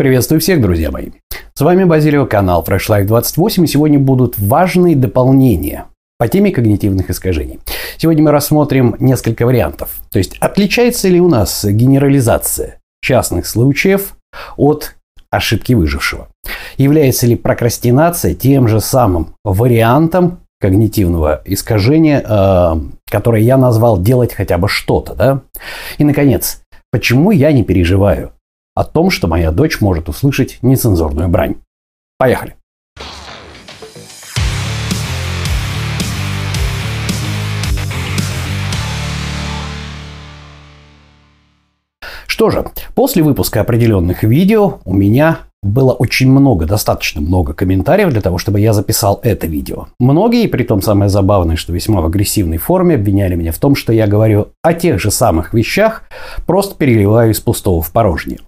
Приветствую всех, друзья мои. С вами Базилио, канал Fresh Life 28, и сегодня будут важные дополнения по теме когнитивных искажений. Сегодня мы рассмотрим несколько вариантов. То есть, отличается ли у нас генерализация частных случаев от ошибки выжившего? Является ли прокрастинация тем же самым вариантом когнитивного искажения, э, которое я назвал «делать хотя бы что-то». Да? И, наконец, почему я не переживаю о том, что моя дочь может услышать нецензурную брань. Поехали! Что же, после выпуска определенных видео у меня было очень много, достаточно много комментариев для того, чтобы я записал это видео. Многие, при том самое забавное, что весьма в агрессивной форме, обвиняли меня в том, что я говорю о тех же самых вещах, просто переливаю из пустого в порожнее.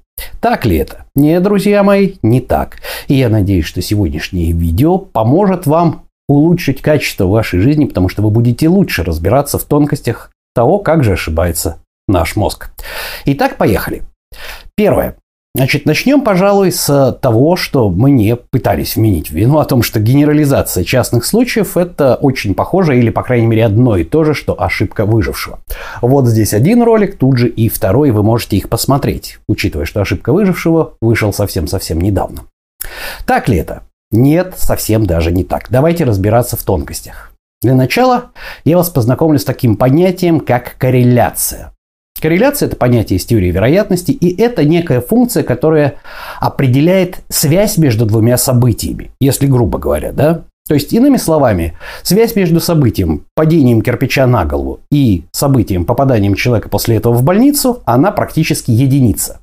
Так ли это? Нет, друзья мои, не так. И я надеюсь, что сегодняшнее видео поможет вам улучшить качество вашей жизни, потому что вы будете лучше разбираться в тонкостях того, как же ошибается наш мозг. Итак, поехали. Первое. Значит, начнем, пожалуй, с того, что мы не пытались вменить вину о том, что генерализация частных случаев – это очень похоже или, по крайней мере, одно и то же, что ошибка выжившего. Вот здесь один ролик, тут же и второй, вы можете их посмотреть, учитывая, что ошибка выжившего вышел совсем-совсем недавно. Так ли это? Нет, совсем даже не так. Давайте разбираться в тонкостях. Для начала я вас познакомлю с таким понятием, как корреляция. Корреляция – это понятие из теории вероятности, и это некая функция, которая определяет связь между двумя событиями, если грубо говоря, да? То есть, иными словами, связь между событием падением кирпича на голову и событием попаданием человека после этого в больницу, она практически единица.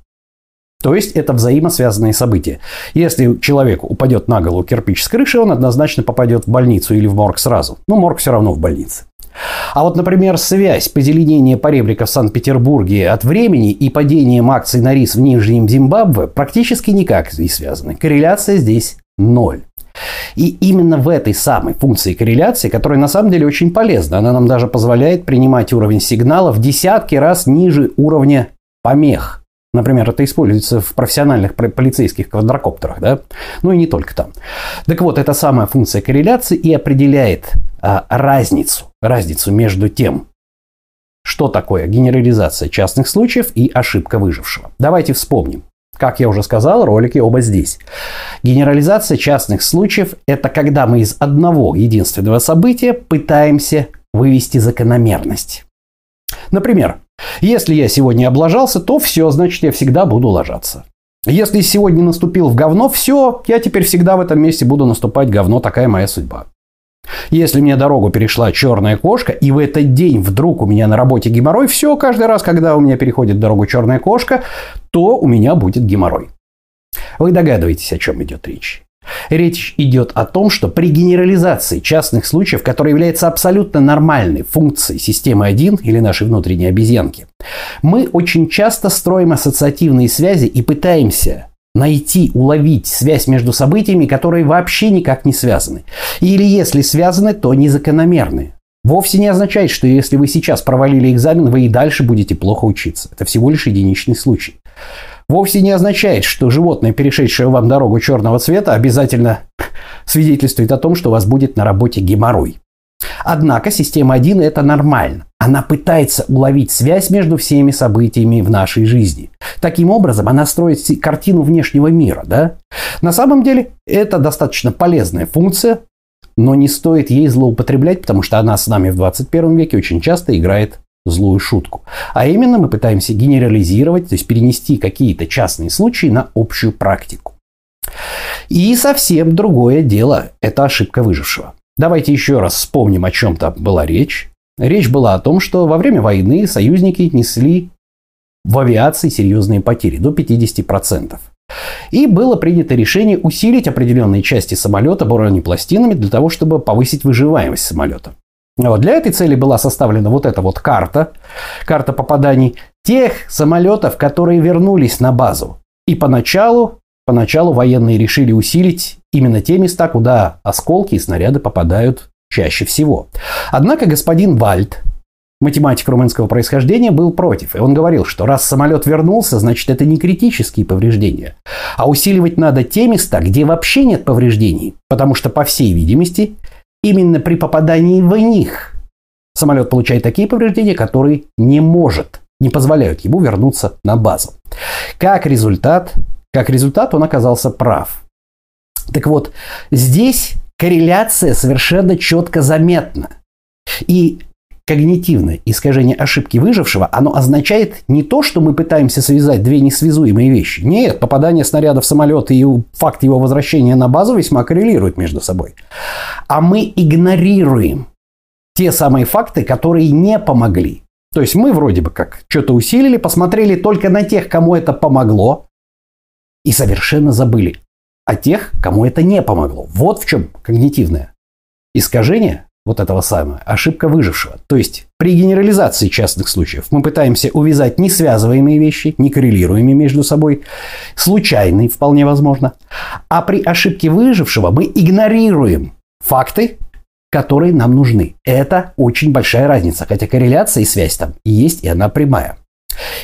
То есть это взаимосвязанные события. Если человеку упадет на голову кирпич с крыши, он однозначно попадет в больницу или в морг сразу. Но морг все равно в больнице. А вот, например, связь позеленения поребрика в Санкт-Петербурге от времени и падением акций на рис в Нижнем Зимбабве практически никак не связаны. Корреляция здесь ноль. И именно в этой самой функции корреляции, которая на самом деле очень полезна, она нам даже позволяет принимать уровень сигнала в десятки раз ниже уровня помех. Например, это используется в профессиональных полицейских квадрокоптерах, да? Ну и не только там. Так вот, эта самая функция корреляции и определяет а, разницу, разницу между тем, что такое генерализация частных случаев и ошибка выжившего. Давайте вспомним. Как я уже сказал, ролики оба здесь. Генерализация частных случаев – это когда мы из одного единственного события пытаемся вывести закономерность. Например, если я сегодня облажался, то все, значит, я всегда буду ложаться. Если сегодня наступил в говно, все, я теперь всегда в этом месте буду наступать говно, такая моя судьба. Если мне дорогу перешла черная кошка, и в этот день вдруг у меня на работе геморрой, все, каждый раз, когда у меня переходит дорогу черная кошка, то у меня будет геморрой. Вы догадываетесь, о чем идет речь. Речь идет о том, что при генерализации частных случаев, которая является абсолютно нормальной функцией системы 1 или нашей внутренней обезьянки, мы очень часто строим ассоциативные связи и пытаемся найти, уловить связь между событиями, которые вообще никак не связаны. Или если связаны, то незакономерны. Вовсе не означает, что если вы сейчас провалили экзамен, вы и дальше будете плохо учиться. Это всего лишь единичный случай. Вовсе не означает, что животное, перешедшее вам дорогу черного цвета, обязательно свидетельствует о том, что у вас будет на работе геморрой. Однако система 1 это нормально. Она пытается уловить связь между всеми событиями в нашей жизни. Таким образом, она строит картину внешнего мира. Да? На самом деле, это достаточно полезная функция, но не стоит ей злоупотреблять, потому что она с нами в 21 веке очень часто играет злую шутку. А именно мы пытаемся генерализировать, то есть перенести какие-то частные случаи на общую практику. И совсем другое дело – это ошибка выжившего. Давайте еще раз вспомним, о чем там была речь. Речь была о том, что во время войны союзники несли в авиации серьезные потери, до 50%. И было принято решение усилить определенные части самолета бронепластинами для того, чтобы повысить выживаемость самолета. Вот. Для этой цели была составлена вот эта вот карта, карта попаданий тех самолетов, которые вернулись на базу. И поначалу, поначалу военные решили усилить именно те места, куда осколки и снаряды попадают чаще всего. Однако господин Вальд математик румынского происхождения, был против. И он говорил, что раз самолет вернулся, значит это не критические повреждения. А усиливать надо те места, где вообще нет повреждений. Потому что, по всей видимости, именно при попадании в них самолет получает такие повреждения, которые не может, не позволяют ему вернуться на базу. Как результат, как результат он оказался прав. Так вот, здесь корреляция совершенно четко заметна. И когнитивное искажение ошибки выжившего, оно означает не то, что мы пытаемся связать две несвязуемые вещи. Нет, попадание снаряда в самолет и факт его возвращения на базу весьма коррелируют между собой. А мы игнорируем те самые факты, которые не помогли. То есть мы вроде бы как что-то усилили, посмотрели только на тех, кому это помогло, и совершенно забыли о тех, кому это не помогло. Вот в чем когнитивное искажение вот этого самого, ошибка выжившего. То есть при генерализации частных случаев мы пытаемся увязать несвязываемые вещи, не коррелируемые между собой, случайные вполне возможно. А при ошибке выжившего мы игнорируем факты, которые нам нужны. Это очень большая разница, хотя корреляция и связь там есть, и она прямая.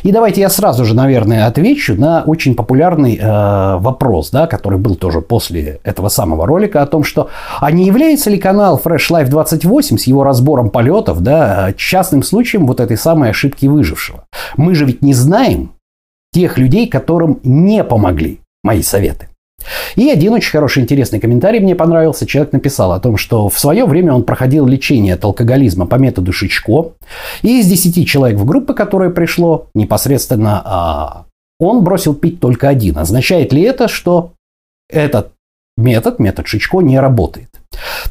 И давайте я сразу же, наверное, отвечу на очень популярный э, вопрос, да, который был тоже после этого самого ролика о том, что а не является ли канал Fresh Life 28 с его разбором полетов, да, частным случаем вот этой самой ошибки выжившего. Мы же ведь не знаем тех людей, которым не помогли мои советы. И один очень хороший, интересный комментарий мне понравился. Человек написал о том, что в свое время он проходил лечение от алкоголизма по методу Шичко. И из 10 человек в группы, которое пришло, непосредственно а, он бросил пить только один. Означает ли это, что этот метод, метод Шичко, не работает?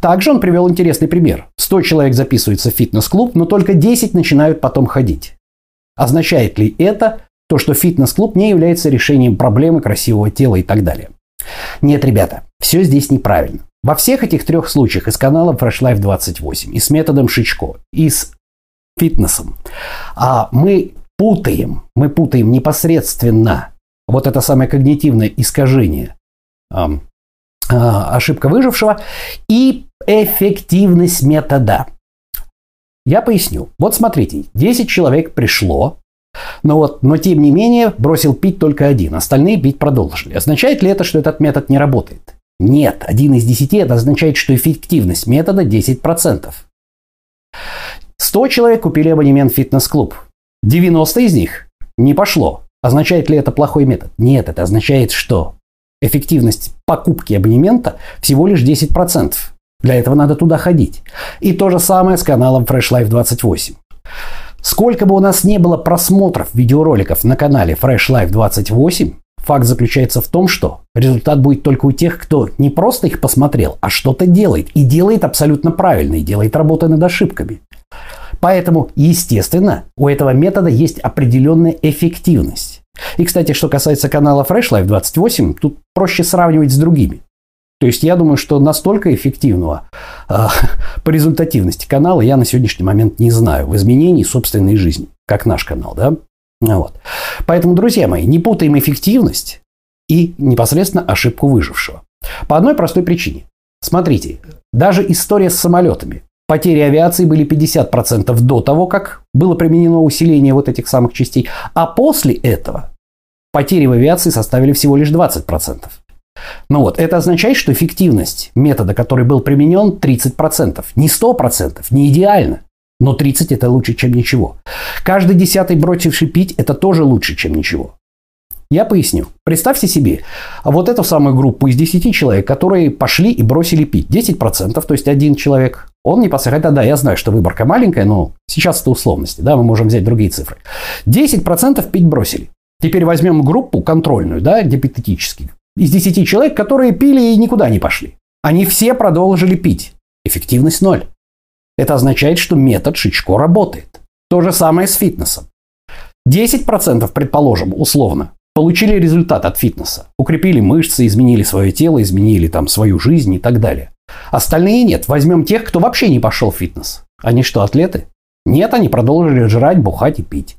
Также он привел интересный пример. 100 человек записываются в фитнес-клуб, но только 10 начинают потом ходить. Означает ли это то, что фитнес-клуб не является решением проблемы красивого тела и так далее? Нет, ребята, все здесь неправильно. Во всех этих трех случаях и с каналом Fresh Life 28, и с методом Шичко, и с фитнесом, а мы путаем, мы путаем непосредственно вот это самое когнитивное искажение, э, э, ошибка выжившего и эффективность метода. Я поясню. Вот смотрите, 10 человек пришло, но вот, но тем не менее бросил пить только один, остальные пить продолжили. Означает ли это, что этот метод не работает? Нет, один из десяти это означает, что эффективность метода 10%. 100 человек купили абонемент в фитнес-клуб. 90 из них не пошло. Означает ли это плохой метод? Нет, это означает, что эффективность покупки абонемента всего лишь 10%. Для этого надо туда ходить. И то же самое с каналом Fresh Life 28. Сколько бы у нас не было просмотров видеороликов на канале Fresh Life 28, факт заключается в том, что результат будет только у тех, кто не просто их посмотрел, а что-то делает. И делает абсолютно правильно, и делает работу над ошибками. Поэтому, естественно, у этого метода есть определенная эффективность. И, кстати, что касается канала Fresh Life 28, тут проще сравнивать с другими. То есть я думаю, что настолько эффективного э, по результативности канала я на сегодняшний момент не знаю в изменении собственной жизни, как наш канал, да? Вот. Поэтому, друзья мои, не путаем эффективность и непосредственно ошибку выжившего. По одной простой причине. Смотрите, даже история с самолетами. Потери авиации были 50% до того, как было применено усиление вот этих самых частей, а после этого потери в авиации составили всего лишь 20%. Ну вот, это означает, что эффективность метода, который был применен, 30%. Не 100%, не идеально. Но 30 это лучше, чем ничего. Каждый десятый бросивший пить это тоже лучше, чем ничего. Я поясню. Представьте себе вот эту самую группу из 10 человек, которые пошли и бросили пить. 10%, то есть один человек. Он не посмотрит, да, я знаю, что выборка маленькая, но сейчас это условности, да, мы можем взять другие цифры. 10% пить бросили. Теперь возьмем группу контрольную, да, гипотетически из 10 человек, которые пили и никуда не пошли. Они все продолжили пить. Эффективность ноль. Это означает, что метод Шичко работает. То же самое с фитнесом. 10%, предположим, условно, получили результат от фитнеса. Укрепили мышцы, изменили свое тело, изменили там свою жизнь и так далее. Остальные нет. Возьмем тех, кто вообще не пошел в фитнес. Они что, атлеты? Нет, они продолжили жрать, бухать и пить.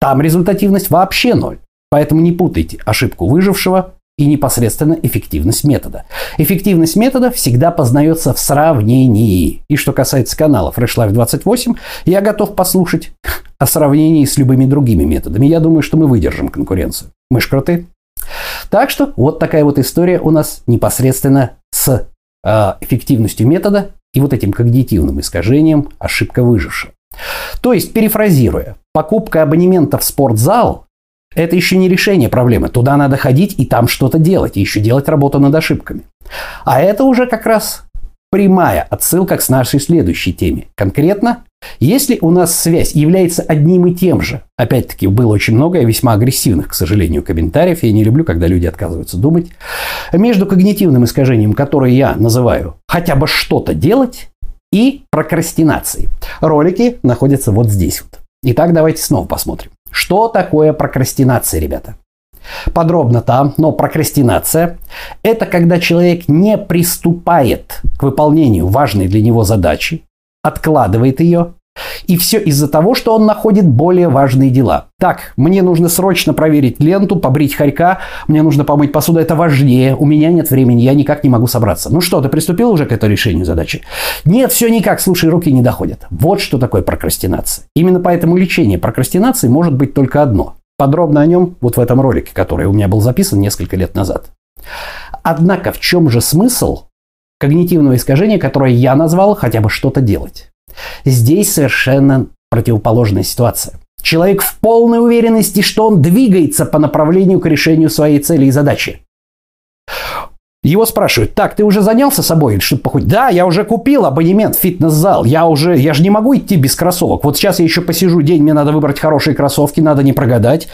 Там результативность вообще ноль. Поэтому не путайте ошибку выжившего и непосредственно эффективность метода. Эффективность метода всегда познается в сравнении. И что касается канала Fresh Life 28, я готов послушать о сравнении с любыми другими методами. Я думаю, что мы выдержим конкуренцию. Мы ж круты. Так что вот такая вот история у нас непосредственно с э, эффективностью метода и вот этим когнитивным искажением ошибка выжившего. То есть, перефразируя, покупка абонемента в спортзал – это еще не решение проблемы. Туда надо ходить и там что-то делать, и еще делать работу над ошибками. А это уже как раз прямая отсылка к нашей следующей теме. Конкретно, если у нас связь является одним и тем же, опять-таки было очень много весьма агрессивных, к сожалению, комментариев, я не люблю, когда люди отказываются думать, между когнитивным искажением, которое я называю хотя бы что-то делать, и прокрастинацией. Ролики находятся вот здесь вот. Итак, давайте снова посмотрим. Что такое прокрастинация, ребята? Подробно там, но прокрастинация – это когда человек не приступает к выполнению важной для него задачи, откладывает ее и все из-за того, что он находит более важные дела. Так, мне нужно срочно проверить ленту, побрить хорька, мне нужно помыть посуду, это важнее, у меня нет времени, я никак не могу собраться. Ну что, ты приступил уже к этому решению задачи? Нет, все никак, слушай, руки не доходят. Вот что такое прокрастинация. Именно поэтому лечение прокрастинации может быть только одно. Подробно о нем вот в этом ролике, который у меня был записан несколько лет назад. Однако в чем же смысл когнитивного искажения, которое я назвал хотя бы что-то делать? Здесь совершенно противоположная ситуация. Человек в полной уверенности, что он двигается по направлению к решению своей цели и задачи. Его спрашивают, так, ты уже занялся собой, чтобы походить? Да, я уже купил абонемент в фитнес-зал, я уже, я же не могу идти без кроссовок. Вот сейчас я еще посижу день, мне надо выбрать хорошие кроссовки, надо не прогадать.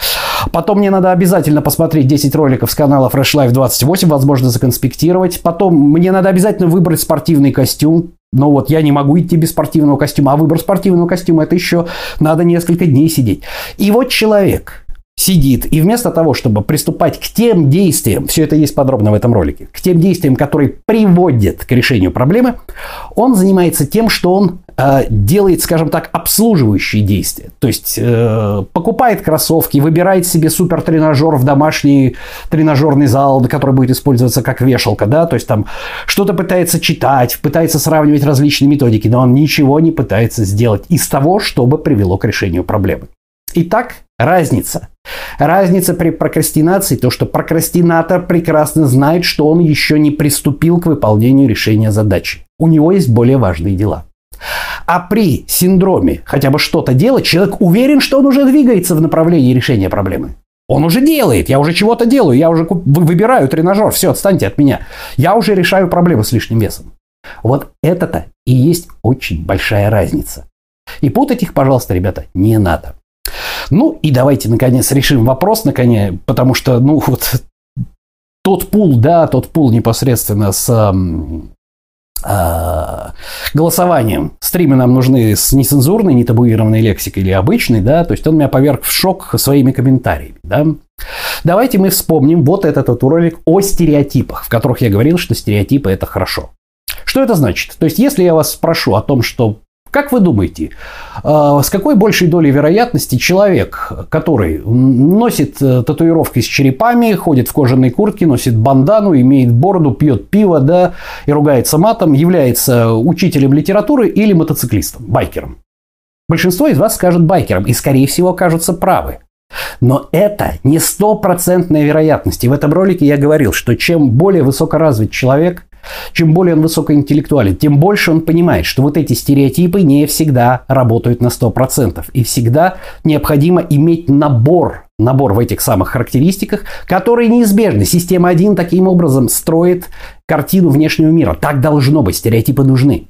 Потом мне надо обязательно посмотреть 10 роликов с канала Fresh Life 28, возможно, законспектировать. Потом мне надо обязательно выбрать спортивный костюм, но вот я не могу идти без спортивного костюма, а выбор спортивного костюма это еще надо несколько дней сидеть. И вот человек сидит, и вместо того, чтобы приступать к тем действиям, все это есть подробно в этом ролике, к тем действиям, которые приводят к решению проблемы, он занимается тем, что он делает, скажем так, обслуживающие действия. То есть э, покупает кроссовки, выбирает себе супер тренажер в домашний тренажерный зал, который будет использоваться как вешалка, да, то есть там что-то пытается читать, пытается сравнивать различные методики, но он ничего не пытается сделать из того, чтобы привело к решению проблемы. Итак, разница. Разница при прокрастинации то, что прокрастинатор прекрасно знает, что он еще не приступил к выполнению решения задачи. У него есть более важные дела. А при синдроме хотя бы что-то делать, человек уверен, что он уже двигается в направлении решения проблемы. Он уже делает, я уже чего-то делаю, я уже выбираю тренажер, все, отстаньте от меня. Я уже решаю проблемы с лишним весом. Вот это-то и есть очень большая разница. И путать их, пожалуйста, ребята, не надо. Ну и давайте, наконец, решим вопрос, наконец, потому что, ну, вот тот пул, да, тот пул непосредственно с э, голосованием. Стримы нам нужны с нецензурной, нетабуированной лексикой или обычной, да, то есть он меня поверг в шок своими комментариями, да. Давайте мы вспомним вот этот вот ролик о стереотипах, в которых я говорил, что стереотипы это хорошо. Что это значит? То есть, если я вас спрошу о том, что как вы думаете, а, с какой большей долей вероятности человек, который носит э, татуировки с черепами, ходит в кожаной куртке, носит бандану, имеет бороду, пьет пиво, да, и ругается матом, является учителем литературы или мотоциклистом, байкером? Большинство из вас скажет байкером и, скорее всего, окажутся правы. Но это не стопроцентная вероятность. И в этом ролике я говорил, что чем более высокоразвит человек, чем более он высокоинтеллектуален, тем больше он понимает, что вот эти стереотипы не всегда работают на 100%. И всегда необходимо иметь набор набор в этих самых характеристиках, которые неизбежны. Система 1 таким образом строит картину внешнего мира. Так должно быть, стереотипы нужны.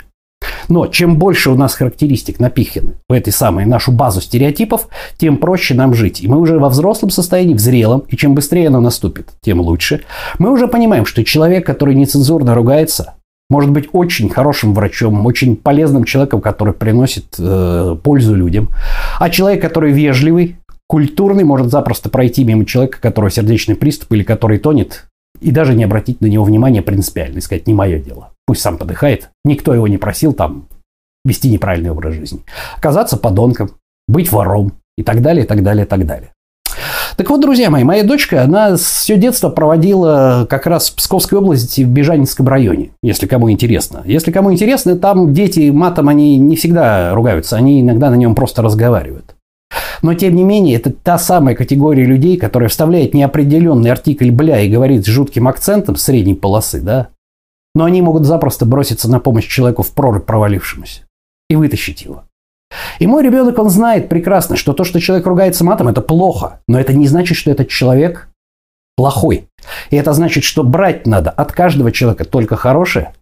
Но чем больше у нас характеристик напиханы в этой самой нашу базу стереотипов, тем проще нам жить. И мы уже во взрослом состоянии, в зрелом, и чем быстрее оно наступит, тем лучше. Мы уже понимаем, что человек, который нецензурно ругается, может быть очень хорошим врачом, очень полезным человеком, который приносит э, пользу людям. А человек, который вежливый, культурный, может запросто пройти мимо человека, которого сердечный приступ или который тонет, и даже не обратить на него внимания принципиально, и сказать, не мое дело. Пусть сам подыхает. Никто его не просил там вести неправильный образ жизни. Оказаться подонком, быть вором и так далее, и так далее, и так далее. Так вот, друзья мои, моя дочка, она все детство проводила как раз в Псковской области, в Бежанинском районе, если кому интересно. Если кому интересно, там дети матом, они не всегда ругаются, они иногда на нем просто разговаривают. Но, тем не менее, это та самая категория людей, которая вставляет неопределенный артикль «бля» и говорит с жутким акцентом средней полосы, да? Но они могут запросто броситься на помощь человеку в прорубь провалившемуся и вытащить его. И мой ребенок, он знает прекрасно, что то, что человек ругается матом, это плохо. Но это не значит, что этот человек плохой. И это значит, что брать надо от каждого человека только хорошее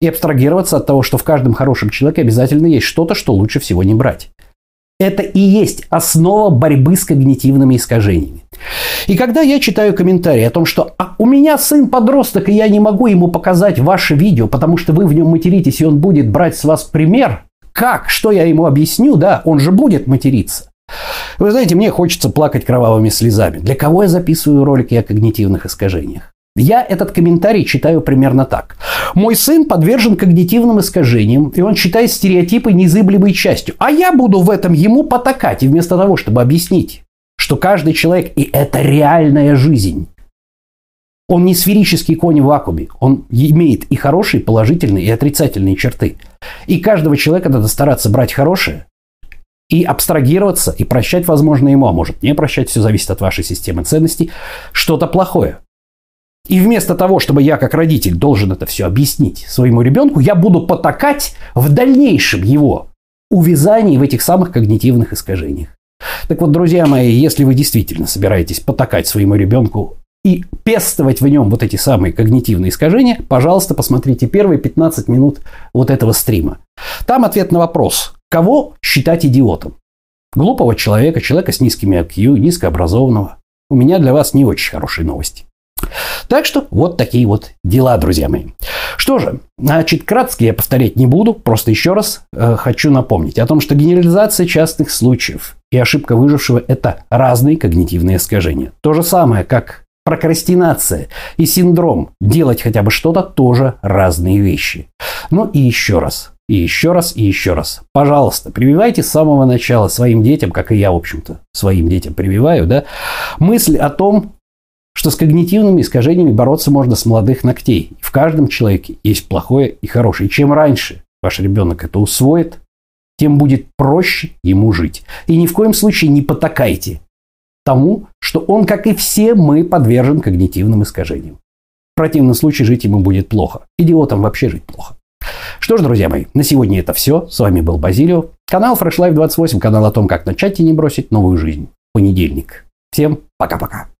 и абстрагироваться от того, что в каждом хорошем человеке обязательно есть что-то, что лучше всего не брать. Это и есть основа борьбы с когнитивными искажениями. И когда я читаю комментарии о том, что а, у меня сын подросток, и я не могу ему показать ваше видео, потому что вы в нем материтесь, и он будет брать с вас пример, как? Что я ему объясню? Да, он же будет материться. Вы знаете, мне хочется плакать кровавыми слезами. Для кого я записываю ролики о когнитивных искажениях? Я этот комментарий читаю примерно так. Мой сын подвержен когнитивным искажениям, и он считает стереотипы незыблемой частью. А я буду в этом ему потакать, и вместо того, чтобы объяснить, что каждый человек, и это реальная жизнь, он не сферический конь в вакууме. Он имеет и хорошие, положительные, и отрицательные черты. И каждого человека надо стараться брать хорошее и абстрагироваться, и прощать, возможно, ему, а может не прощать, все зависит от вашей системы ценностей, что-то плохое. И вместо того, чтобы я как родитель должен это все объяснить своему ребенку, я буду потакать в дальнейшем его увязании в этих самых когнитивных искажениях. Так вот, друзья мои, если вы действительно собираетесь потакать своему ребенку и пестовать в нем вот эти самые когнитивные искажения, пожалуйста, посмотрите первые 15 минут вот этого стрима. Там ответ на вопрос, кого считать идиотом? Глупого человека, человека с низкими IQ, низкообразованного. У меня для вас не очень хорошие новости. Так что вот такие вот дела, друзья мои. Что же, значит, кратко я повторять не буду, просто еще раз э, хочу напомнить о том, что генерализация частных случаев и ошибка выжившего – это разные когнитивные искажения. То же самое, как Прокрастинация и синдром делать хотя бы что-то тоже разные вещи. Ну и еще раз, и еще раз, и еще раз. Пожалуйста, прививайте с самого начала своим детям, как и я, в общем-то, своим детям прививаю, да, мысль о том, что с когнитивными искажениями бороться можно с молодых ногтей. В каждом человеке есть плохое и хорошее. И чем раньше ваш ребенок это усвоит, тем будет проще ему жить. И ни в коем случае не потакайте тому, что он, как и все мы, подвержен когнитивным искажениям. В противном случае жить ему будет плохо. Идиотам вообще жить плохо. Что ж, друзья мои, на сегодня это все. С вами был Базилио. Канал Fresh Life 28, канал о том, как начать и не бросить новую жизнь. Понедельник. Всем пока-пока.